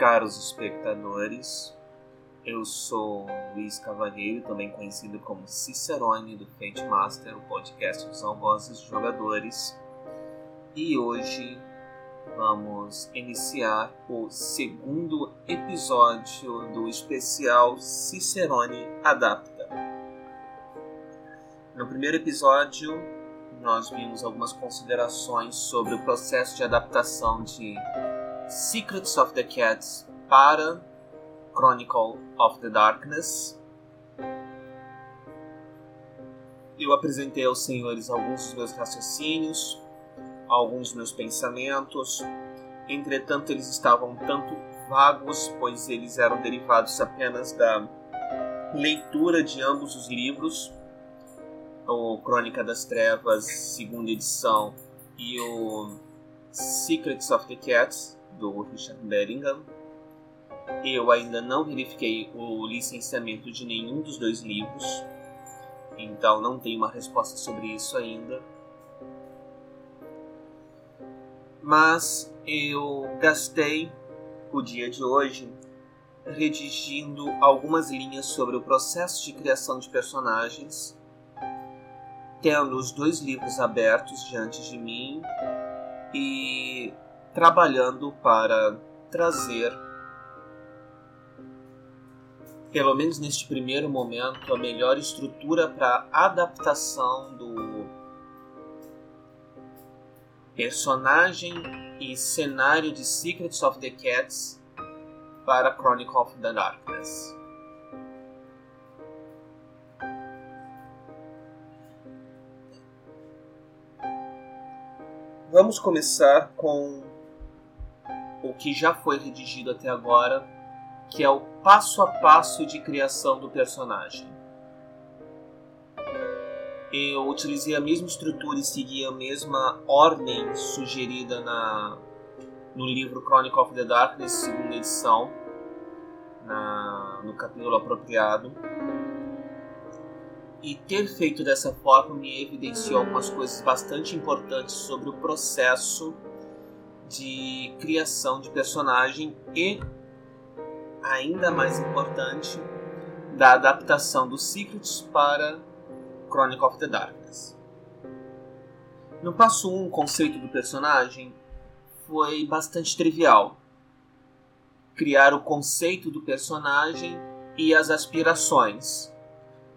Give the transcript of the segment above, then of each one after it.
caros espectadores. Eu sou Luiz Cavalheiro, também conhecido como Cicerone do Fate Master, o podcast dos algozes jogadores. E hoje vamos iniciar o segundo episódio do especial Cicerone Adapta. No primeiro episódio, nós vimos algumas considerações sobre o processo de adaptação de Secrets of the Cats para Chronicle of the Darkness. Eu apresentei aos senhores alguns dos meus raciocínios, alguns dos meus pensamentos. Entretanto, eles estavam tanto vagos, pois eles eram derivados apenas da leitura de ambos os livros, o Crônica das Trevas, segunda edição, e o Secrets of the Cats, do Richard Bellingham. Eu ainda não verifiquei o licenciamento de nenhum dos dois livros, então não tenho uma resposta sobre isso ainda. Mas eu gastei o dia de hoje redigindo algumas linhas sobre o processo de criação de personagens, tendo os dois livros abertos diante de mim e trabalhando para trazer, pelo menos neste primeiro momento, a melhor estrutura para adaptação do personagem e cenário de Secrets of the Cats para Chronicle of the Darkness. Vamos começar com o que já foi redigido até agora, que é o passo a passo de criação do personagem. Eu utilizei a mesma estrutura e segui a mesma ordem sugerida na, no livro Chronicle of the Darkness, segunda edição, na, no capítulo apropriado. E ter feito dessa forma me evidenciou algumas coisas bastante importantes sobre o processo de criação de personagem e, ainda mais importante, da adaptação dos Secrets para Chronicle of the Darkness. No passo 1, um, o conceito do personagem foi bastante trivial. Criar o conceito do personagem e as aspirações.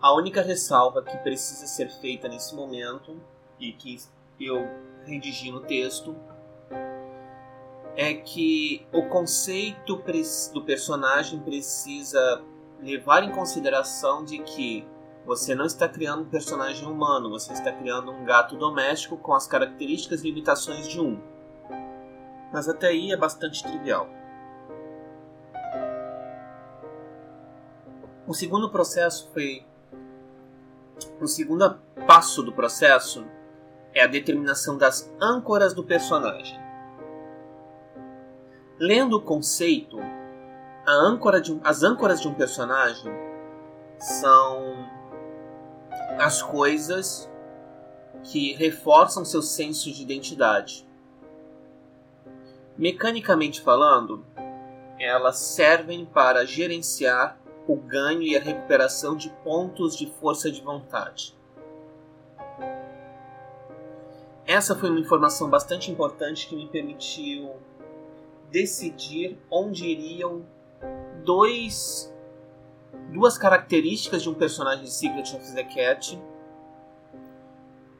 A única ressalva que precisa ser feita nesse momento e que eu redigi no texto é que o conceito do personagem precisa levar em consideração de que você não está criando um personagem humano, você está criando um gato doméstico com as características e limitações de um. Mas até aí é bastante trivial. O segundo processo foi. O segundo passo do processo é a determinação das âncoras do personagem. Lendo o conceito, âncora um, as âncoras de um personagem são as coisas que reforçam seu senso de identidade. Mecanicamente falando, elas servem para gerenciar o ganho e a recuperação de pontos de força de vontade. Essa foi uma informação bastante importante que me permitiu decidir onde iriam dois duas características de um personagem de Secret of the Cat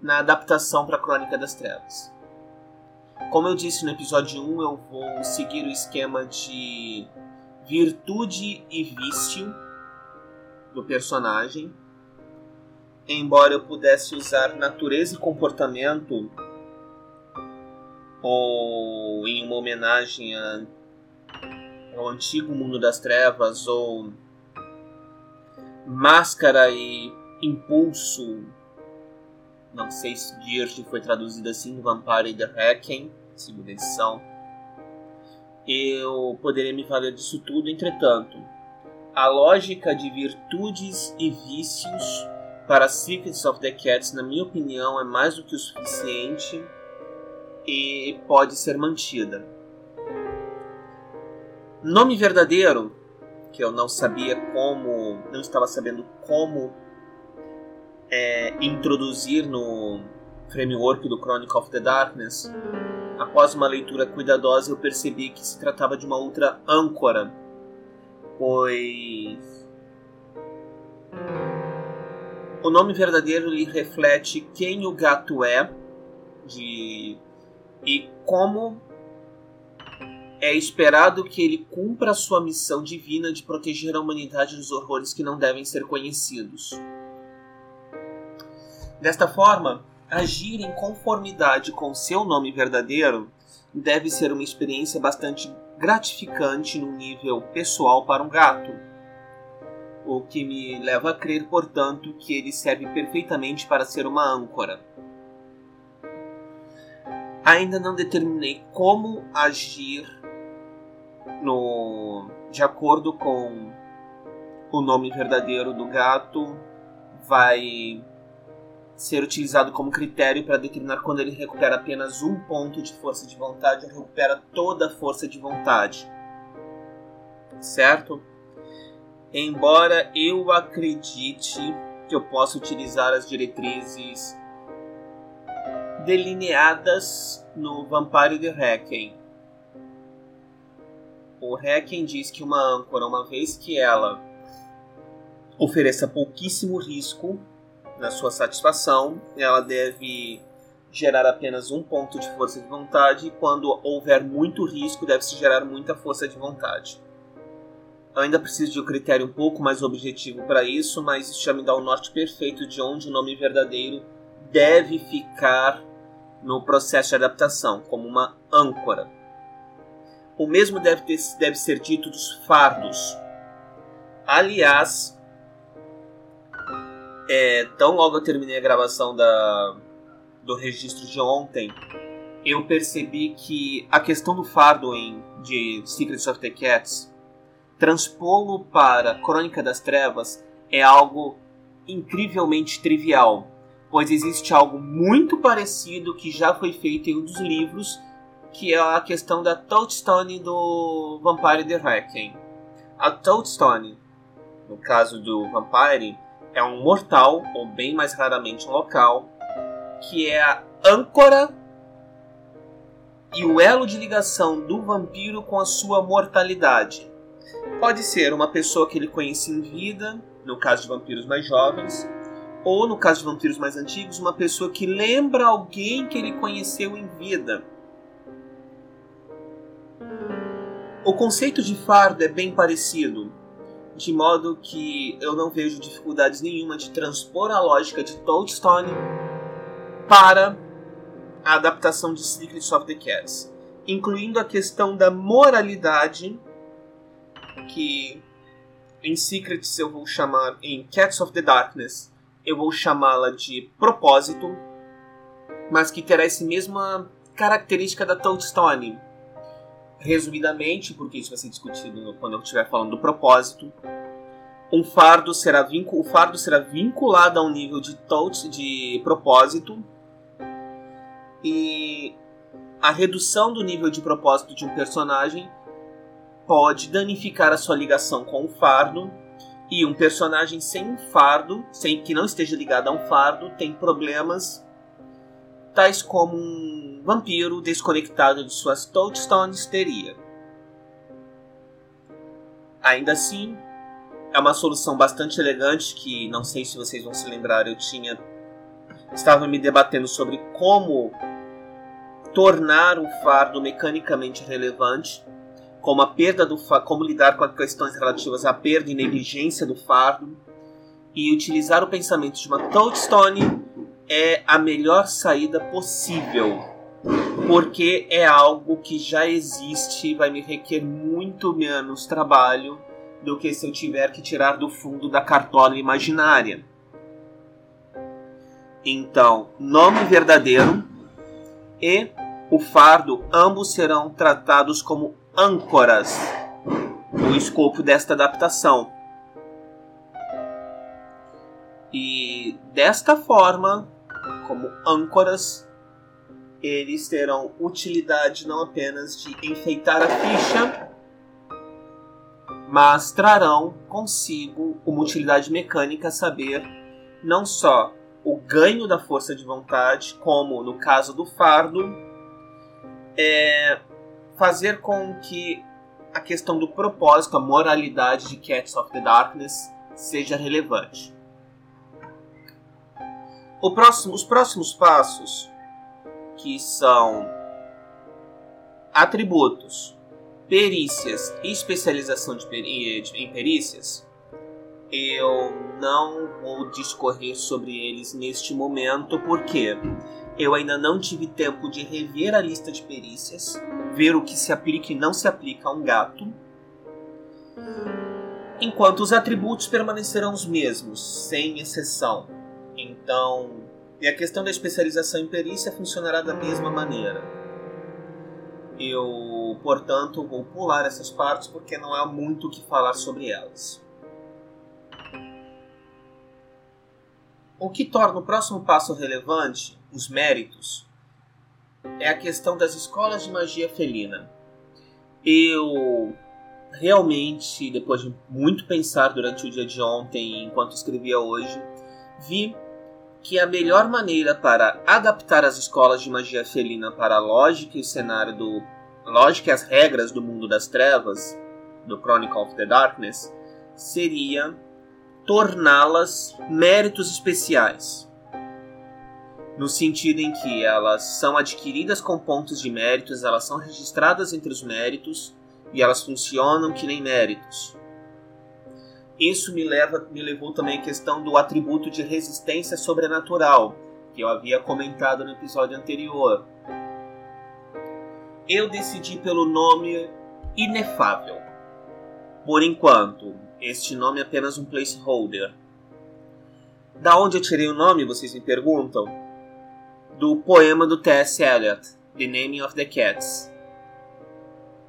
na adaptação para a Crônica das Trevas. Como eu disse no episódio 1, eu vou seguir o esquema de virtude e vício do personagem. Embora eu pudesse usar natureza e comportamento ou em uma homenagem a, ao antigo mundo das trevas, ou máscara e impulso. Não sei se Dirge foi traduzido assim, Vampire the Hacking, segunda edição. Eu poderia me valer disso tudo, entretanto, a lógica de virtudes e vícios para Secrets of the Cats, na minha opinião, é mais do que o suficiente e pode ser mantida. Nome verdadeiro, que eu não sabia como, não estava sabendo como é, introduzir no framework do Chronicle of the Darkness. Após uma leitura cuidadosa, eu percebi que se tratava de uma outra âncora, pois o nome verdadeiro lhe reflete quem o gato é de e como é esperado que ele cumpra sua missão divina de proteger a humanidade dos horrores que não devem ser conhecidos. Desta forma, agir em conformidade com seu nome verdadeiro deve ser uma experiência bastante gratificante no nível pessoal para um gato o que me leva a crer, portanto, que ele serve perfeitamente para ser uma âncora. Ainda não determinei como agir no de acordo com o nome verdadeiro do gato vai ser utilizado como critério para determinar quando ele recupera apenas um ponto de força de vontade ou recupera toda a força de vontade. Certo? Embora eu acredite que eu possa utilizar as diretrizes delineadas no Vampire de Requiem. O Requiem diz que uma âncora, uma vez que ela ofereça pouquíssimo risco na sua satisfação, ela deve gerar apenas um ponto de força de vontade, e quando houver muito risco, deve-se gerar muita força de vontade. Eu ainda preciso de um critério um pouco mais objetivo para isso, mas isso já me dá o norte perfeito de onde o nome verdadeiro deve ficar no processo de adaptação, como uma âncora. O mesmo deve, ter, deve ser dito dos fardos. Aliás, é, tão logo eu terminei a gravação da, do registro de ontem, eu percebi que a questão do fardo em, de Secrets of the Cats transpô-lo para Crônica das Trevas é algo incrivelmente trivial, pois existe algo muito parecido que já foi feito em um dos livros, que é a questão da Toadstone do Vampire the Requiem. A Toadstone, no caso do Vampire, é um mortal, ou bem mais raramente um local, que é a âncora e o elo de ligação do vampiro com a sua mortalidade. Pode ser uma pessoa que ele conhece em vida, no caso de vampiros mais jovens, ou no caso de vampiros mais antigos, uma pessoa que lembra alguém que ele conheceu em vida. O conceito de fardo é bem parecido, de modo que eu não vejo dificuldades nenhuma de transpor a lógica de Toadstone para a adaptação de Secrets of the Cats, incluindo a questão da moralidade que em Secrets eu vou chamar, em Cats of the Darkness, eu vou chamá-la de propósito, mas que terá essa mesma característica da Toadstone. Resumidamente, porque isso vai ser discutido quando eu estiver falando do propósito, um fardo será vincu o fardo será vinculado a um nível de touch, de propósito e a redução do nível de propósito de um personagem pode danificar a sua ligação com o fardo. E um personagem sem um fardo, sem que não esteja ligado a um fardo, tem problemas tais como um vampiro desconectado de suas touchstones teria. Ainda assim, é uma solução bastante elegante que não sei se vocês vão se lembrar, eu tinha estava me debatendo sobre como tornar o fardo mecanicamente relevante como a perda do como lidar com as questões relativas à perda e negligência do fardo e utilizar o pensamento de uma Toadstone é a melhor saída possível porque é algo que já existe e vai me requer muito menos trabalho do que se eu tiver que tirar do fundo da cartola imaginária. Então, nome verdadeiro e o fardo ambos serão tratados como âncoras no escopo desta adaptação. E desta forma, como âncoras, eles terão utilidade não apenas de enfeitar a ficha, mas trarão consigo uma utilidade mecânica saber não só o ganho da força de vontade, como no caso do fardo, é fazer com que a questão do propósito, a moralidade de Cats of the Darkness seja relevante. Próximo, os próximos passos, que são atributos, perícias e especialização de em perícias, eu não vou discorrer sobre eles neste momento, porque eu ainda não tive tempo de rever a lista de perícias, ver o que se aplica e não se aplica a um gato, enquanto os atributos permanecerão os mesmos, sem exceção. Então, e a questão da especialização em perícia funcionará da mesma maneira. Eu, portanto, vou pular essas partes porque não há muito o que falar sobre elas. O que torna o próximo passo relevante, os méritos, é a questão das escolas de magia felina. Eu realmente, depois de muito pensar durante o dia de ontem, enquanto escrevia hoje, vi que a melhor maneira para adaptar as escolas de magia felina para a lógica e o cenário do lógica e as regras do mundo das trevas, do Chronicle of the Darkness, seria torná-las méritos especiais. No sentido em que elas são adquiridas com pontos de méritos, elas são registradas entre os méritos e elas funcionam que nem méritos. Isso me, leva, me levou também à questão do atributo de resistência sobrenatural, que eu havia comentado no episódio anterior. Eu decidi pelo nome Inefável. Por enquanto, este nome é apenas um placeholder. Da onde eu tirei o nome, vocês me perguntam? Do poema do T.S. Eliot, The Naming of the Cats.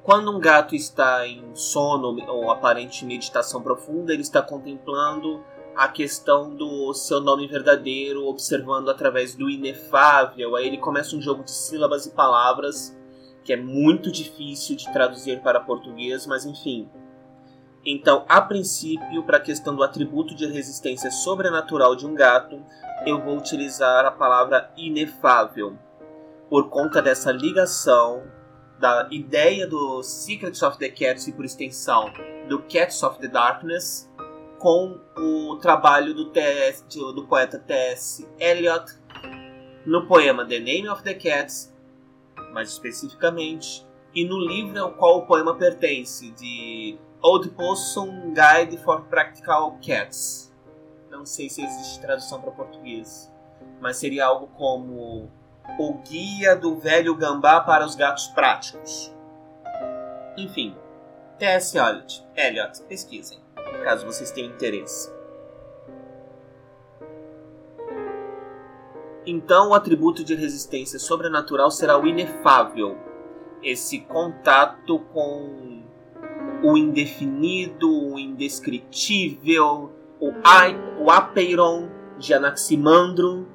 Quando um gato está em sono ou aparente meditação profunda, ele está contemplando a questão do seu nome verdadeiro, observando através do inefável. Aí ele começa um jogo de sílabas e palavras que é muito difícil de traduzir para português, mas enfim, então, a princípio, para a questão do atributo de resistência sobrenatural de um gato, eu vou utilizar a palavra inefável, por conta dessa ligação da ideia do Secrets of the Cats e, por extensão, do Cats of the Darkness, com o trabalho do, TS, do poeta T.S. Eliot no poema The Name of the Cats, mais especificamente, e no livro ao qual o poema pertence, de Old Possum Guide for Practical Cats. Não sei se existe tradução para português, mas seria algo como O Guia do Velho Gambá para os Gatos Práticos. Enfim, T.S. Eliot, Eliot, pesquisem, caso vocês tenham interesse. Então, o atributo de resistência sobrenatural será o inefável, esse contato com o indefinido, o indescritível, o, Ai, o Apeiron de Anaximandro,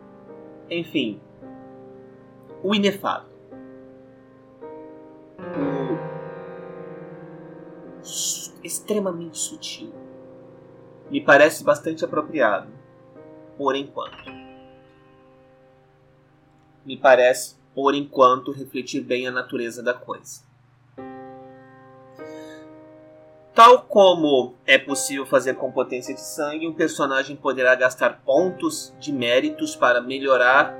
enfim, o inefável. O extremamente sutil. Me parece bastante apropriado, por enquanto. Me parece, por enquanto, refletir bem a natureza da coisa. Tal como é possível fazer com potência de sangue, um personagem poderá gastar pontos de méritos para melhorar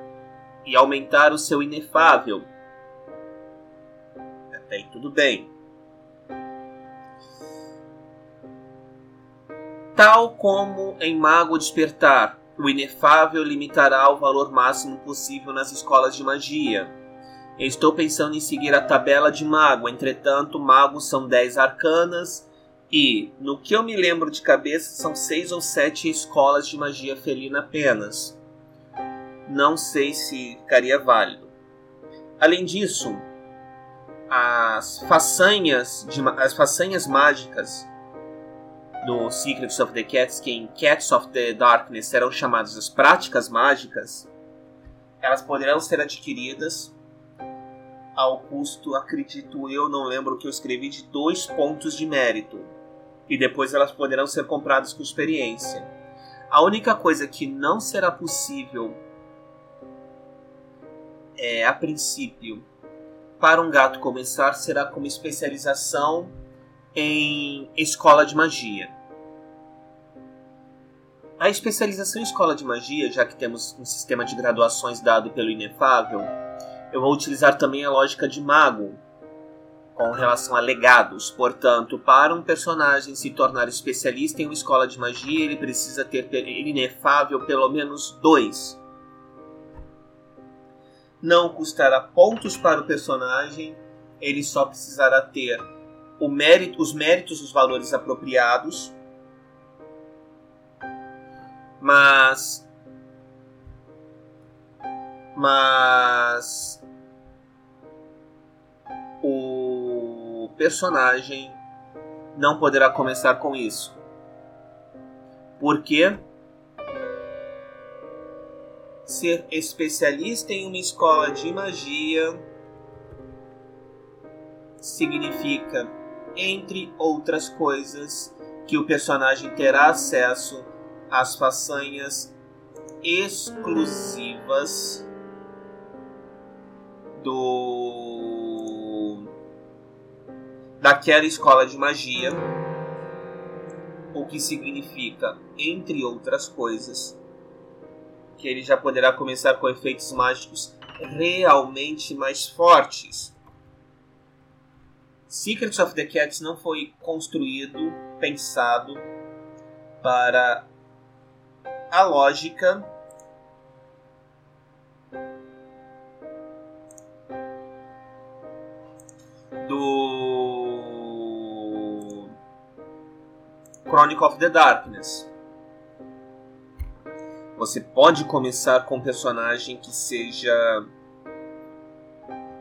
e aumentar o seu inefável. Até aí tudo bem. Tal como em Mago Despertar, o inefável limitará o valor máximo possível nas escolas de magia. estou pensando em seguir a tabela de mago, entretanto, magos são 10 arcanas e, no que eu me lembro de cabeça, são seis ou sete escolas de magia felina apenas. Não sei se ficaria válido. Além disso, as façanhas, de, as façanhas mágicas do Secrets of the Cats, que em Cats of the Darkness serão chamadas as práticas mágicas, elas poderão ser adquiridas ao custo, acredito eu, não lembro o que eu escrevi, de dois pontos de mérito e depois elas poderão ser compradas com experiência. A única coisa que não será possível é, a princípio, para um gato começar será como especialização em escola de magia. A especialização em escola de magia, já que temos um sistema de graduações dado pelo Inefável, eu vou utilizar também a lógica de mago com relação a legados. Portanto, para um personagem se tornar especialista em uma escola de magia, ele precisa ter inefável pelo menos dois. Não custará pontos para o personagem, ele só precisará ter mérito, os méritos, os valores apropriados mas. Mas. Personagem não poderá começar com isso. Porque ser especialista em uma escola de magia significa, entre outras coisas, que o personagem terá acesso as façanhas exclusivas do daquela escola de magia, o que significa, entre outras coisas, que ele já poderá começar com efeitos mágicos realmente mais fortes. Secrets of the Cats não foi construído, pensado para a lógica do Chronicle of the Darkness. Você pode começar com um personagem que seja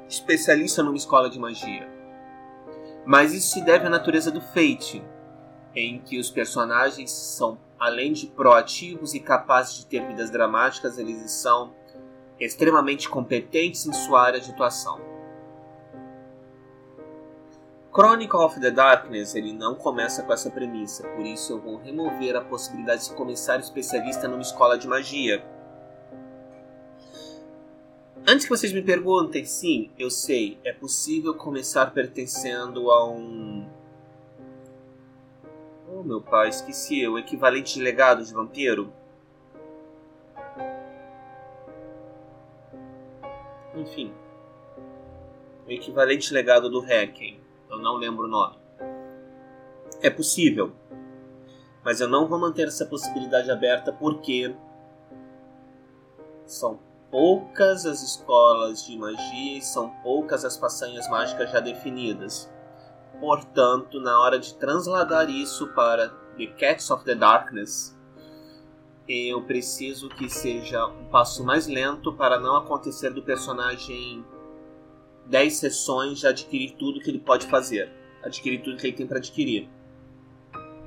especialista numa escola de magia. Mas isso se deve à natureza do Fate, em que os personagens são além de proativos e capazes de ter vidas dramáticas, eles são extremamente competentes em sua área de atuação. Chronicle of the Darkness ele não começa com essa premissa, por isso eu vou remover a possibilidade de começar especialista numa escola de magia. Antes que vocês me perguntem, sim, eu sei, é possível começar pertencendo a um Oh, meu pai, esqueci. O equivalente de legado de vampiro? Enfim. O equivalente legado do Hacken. Eu não lembro o nome. É possível. Mas eu não vou manter essa possibilidade aberta porque são poucas as escolas de magia e são poucas as façanhas mágicas já definidas. Portanto, na hora de transladar isso para The Cats of the Darkness, eu preciso que seja um passo mais lento para não acontecer do personagem 10 sessões já adquirir tudo que ele pode fazer, adquirir tudo que ele tem para adquirir.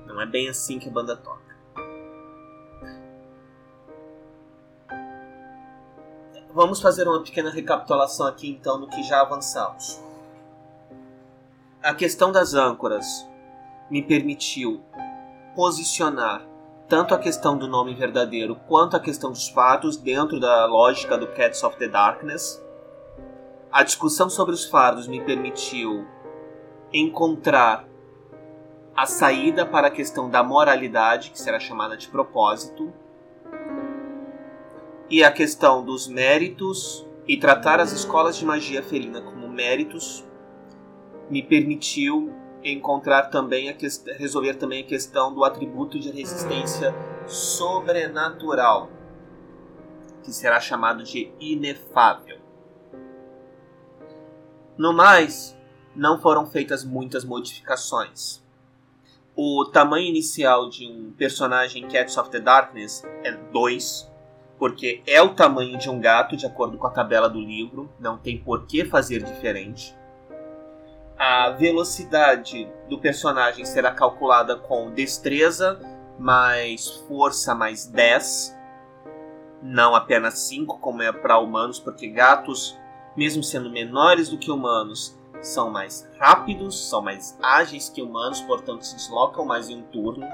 Não é bem assim que a banda toca. Vamos fazer uma pequena recapitulação aqui então do que já avançamos a questão das âncoras me permitiu posicionar tanto a questão do nome verdadeiro quanto a questão dos fardos dentro da lógica do Cats of the Darkness. A discussão sobre os fardos me permitiu encontrar a saída para a questão da moralidade, que será chamada de propósito, e a questão dos méritos e tratar as escolas de magia felina como méritos me permitiu encontrar também a resolver também a questão do atributo de resistência sobrenatural, que será chamado de inefável. No mais, não foram feitas muitas modificações. O tamanho inicial de um personagem Cats of the Darkness é 2, porque é o tamanho de um gato de acordo com a tabela do livro, não tem por que fazer diferente a velocidade do personagem será calculada com destreza mais força mais 10, não apenas 5 como é para humanos, porque gatos, mesmo sendo menores do que humanos, são mais rápidos, são mais ágeis que humanos, portanto se deslocam mais em um turno.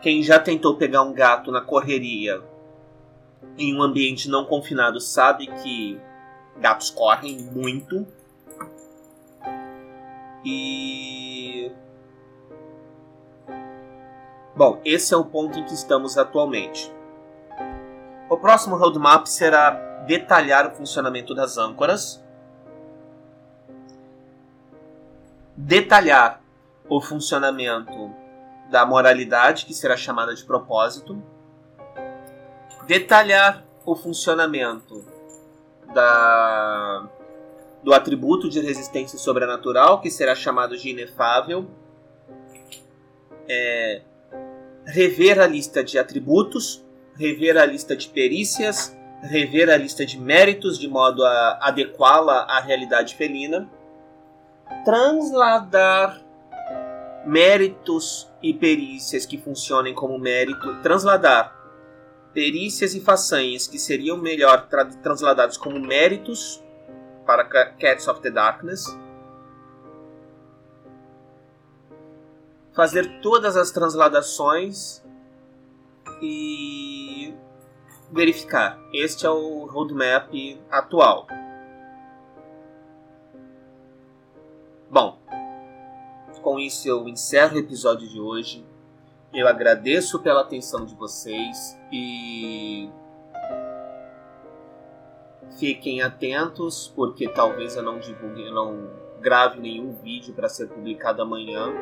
Quem já tentou pegar um gato na correria em um ambiente não confinado sabe que gatos correm muito. E. Bom, esse é o ponto em que estamos atualmente. O próximo roadmap será detalhar o funcionamento das âncoras, detalhar o funcionamento da moralidade, que será chamada de propósito, detalhar o funcionamento da, do atributo de resistência sobrenatural, que será chamado de inefável, é, rever a lista de atributos, rever a lista de perícias, rever a lista de méritos de modo a adequá-la à realidade felina, transladar méritos e perícias que funcionem como mérito, transladar perícias e façanhas que seriam melhor tra transladados como méritos para Cats of the Darkness. Fazer todas as transladações e verificar. Este é o roadmap atual. Bom, com isso eu encerro o episódio de hoje. Eu agradeço pela atenção de vocês e fiquem atentos porque talvez eu não divulgue, eu não grave nenhum vídeo para ser publicado amanhã,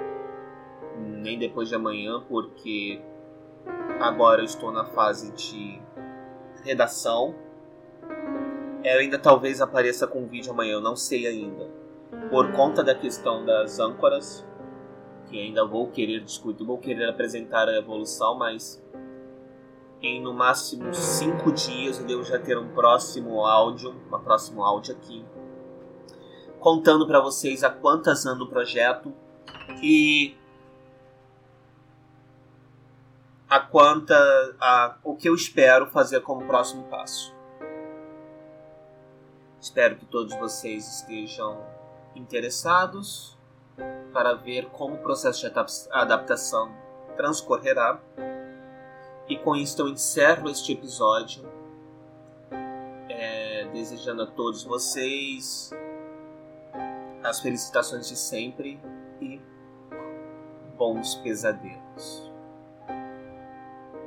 nem depois de amanhã, porque agora eu estou na fase de redação. Eu ainda talvez apareça com vídeo amanhã, eu não sei ainda. Por conta da questão das âncoras, que ainda vou querer discutir, vou querer apresentar a evolução, mas em no máximo cinco dias eu devo já ter um próximo áudio, um próximo áudio aqui, contando para vocês a quantas anda o projeto e a quanta a, o que eu espero fazer como próximo passo. Espero que todos vocês estejam interessados para ver como o processo de adaptação transcorrerá. E com isso eu encerro este episódio, é, desejando a todos vocês as felicitações de sempre e bons pesadelos.